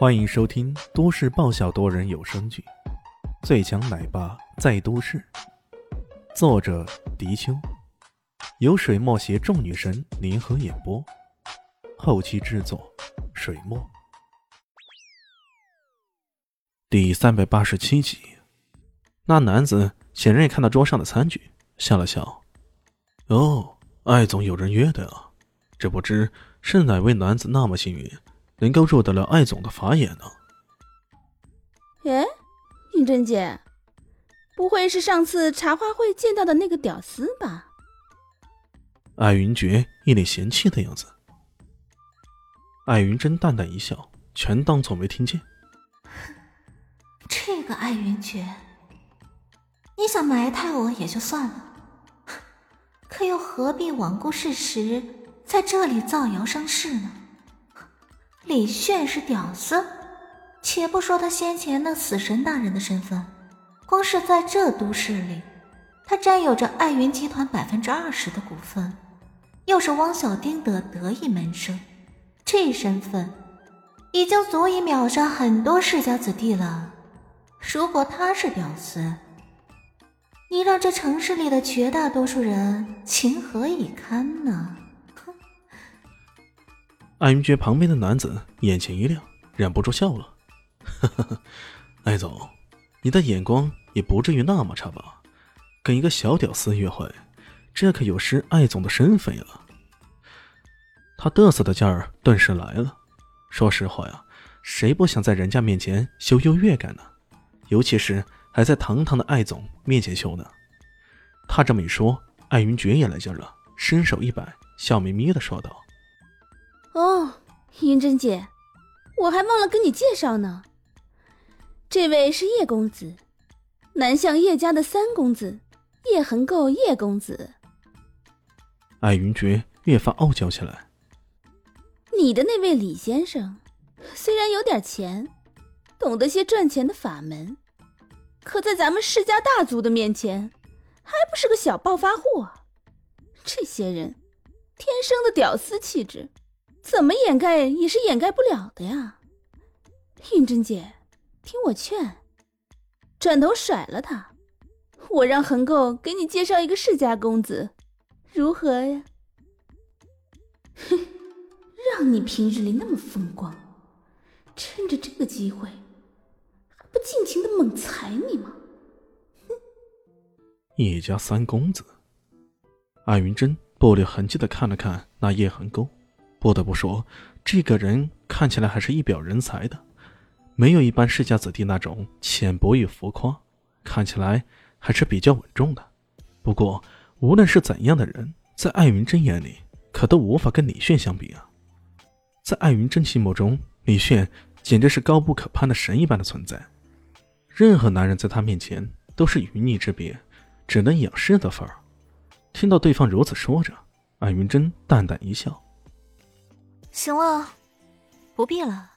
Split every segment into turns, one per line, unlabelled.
欢迎收听都市爆笑多人有声剧《最强奶爸在都市》，作者：迪秋，由水墨携众女神联合演播，后期制作：水墨。第三百八十七集，那男子显然也看到桌上的餐具，笑了笑：“哦，艾总有人约的啊，这不知是哪位男子那么幸运。”能够入得了艾总的法眼呢？
哎，云珍姐，不会是上次茶话会见到的那个屌丝吧？
艾云珏一脸嫌弃的样子。艾云珍淡淡一笑，全当做没听见。
这个艾云珏，你想埋汰我也就算了，可又何必罔顾事实，在这里造谣生事呢？李炫是屌丝，且不说他先前那死神大人的身份，光是在这都市里，他占有着爱云集团百分之二十的股份，又是汪小丁的得意门生，这身份已经足以秒杀很多世家子弟了。如果他是屌丝，你让这城市里的绝大多数人情何以堪呢？
艾云珏旁边的男子眼前一亮，忍不住笑了：“呵呵，艾总，你的眼光也不至于那么差吧？跟一个小屌丝约会，这可有失艾总的身份呀！”他嘚瑟的劲儿顿时来了。说实话呀，谁不想在人家面前秀优越感呢？尤其是还在堂堂的艾总面前秀呢。他这么一说，艾云珏也来劲了，伸手一摆，笑眯眯的说道。
哦，云珍姐，我还忘了跟你介绍呢。这位是叶公子，南向叶家的三公子，叶恒构叶公子。
艾云珏越发傲娇起来。
你的那位李先生，虽然有点钱，懂得些赚钱的法门，可在咱们世家大族的面前，还不是个小暴发户。这些人，天生的屌丝气质。怎么掩盖也是掩盖不了的呀，云珍姐，听我劝，转头甩了他，我让恒构给你介绍一个世家公子，如何呀？哼，让你平日里那么风光，趁着这个机会，还不尽情的猛踩你吗？
哼！叶家三公子，艾云珍不留痕迹的看了看那叶恒构。不得不说，这个人看起来还是一表人才的，没有一般世家子弟那种浅薄与浮夸，看起来还是比较稳重的。不过，无论是怎样的人，在艾云珍眼里，可都无法跟李炫相比啊。在艾云珍心目中，李炫简直是高不可攀的神一般的存在，任何男人在他面前都是云泥之别，只能仰视的份儿。听到对方如此说着，艾云珍淡淡一笑。
行了，不必了。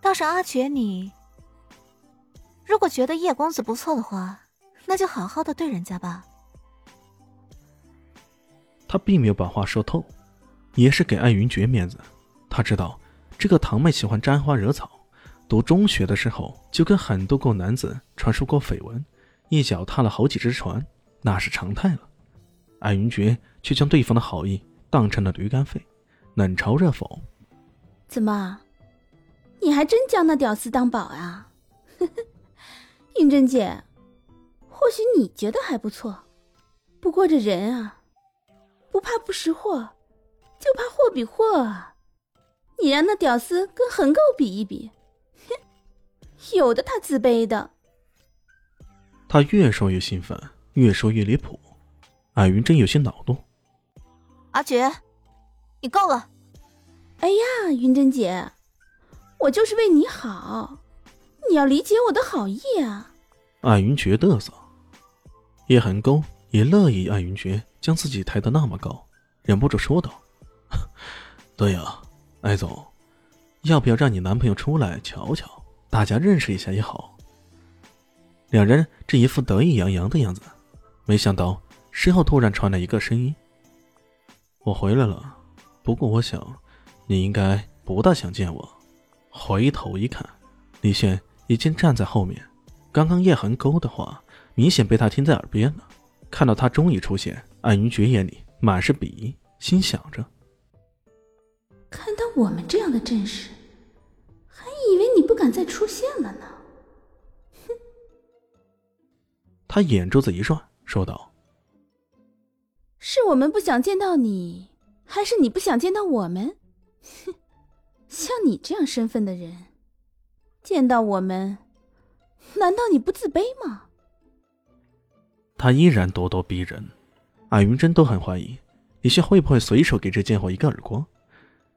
倒是阿珏，你如果觉得叶公子不错的话，那就好好的对人家吧。
他并没有把话说透，也是给艾云珏面子。他知道这个堂妹喜欢沾花惹草，读中学的时候就跟很多个男子传出过绯闻，一脚踏了好几只船，那是常态了。艾云珏却将对方的好意当成了驴肝肺。冷嘲热讽，
怎么，你还真将那屌丝当宝啊？云珍姐，或许你觉得还不错，不过这人啊，不怕不识货，就怕货比货啊。你让那屌丝跟横沟比一比，哼，有的他自卑的。
他越说越兴奋，越说越离谱，艾云真有些恼怒。
阿珏。你够了！
哎呀，云珍姐，我就是为你好，你要理解我的好意啊！
艾云珏嘚瑟，叶寒沟也乐意艾云珏将自己抬得那么高，忍不住说道：“ 对呀，艾总，要不要让你男朋友出来瞧瞧，大家认识一下也好。”两人这一副得意洋洋的样子，没想到身后突然传来一个声音：“我回来了。”不过我想，你应该不大想见我，回头一看，李炫已经站在后面。刚刚叶痕勾的话，明显被他听在耳边了。看到他终于出现，安云珏眼里满是鄙夷，心想着：
看到我们这样的阵势，还以为你不敢再出现了呢。哼！
他眼珠子一转，说道：“
是我们不想见到你，还是你不想见到我们？哼！像你这样身份的人，见到我们，难道你不自卑吗？”
他依然咄咄逼人，艾云珍都很怀疑李炫会不会随手给这贱货一个耳光。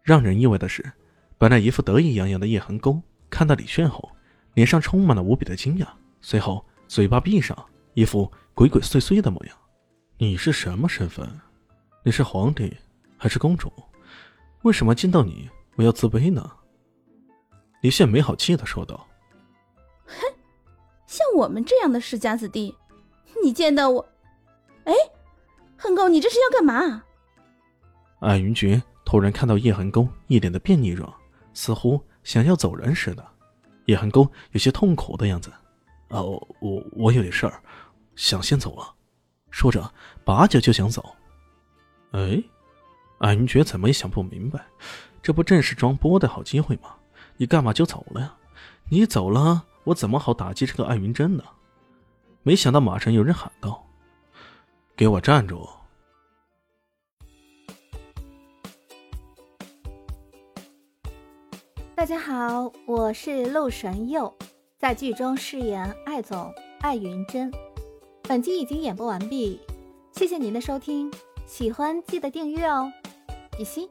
让人意外的是，本来一副得意洋洋的叶恒沟看到李炫后，脸上充满了无比的惊讶，随后嘴巴闭上，一副鬼鬼祟祟的模样。你是什么身份？你是皇帝还是公主？为什么见到你我要自卑呢？李现没好气的说道：“
哼，像我们这样的世家子弟。”你见到我，哎，恒沟，你这是要干嘛？
艾云珏突然看到叶恒沟一脸的别逆状，似乎想要走人似的。叶恒沟有些痛苦的样子。哦，我我有点事儿，想先走了。说着，拔脚就想走。哎，艾云珏怎么也想不明白，这不正是装波的好机会吗？你干嘛就走了呀？你走了，我怎么好打击这个艾云珍呢？没想到，马上有人喊道：“给我站住！”
大家好，我是陆神佑，在剧中饰演艾总艾云珍。本集已经演播完毕，谢谢您的收听，喜欢记得订阅哦，Y sí,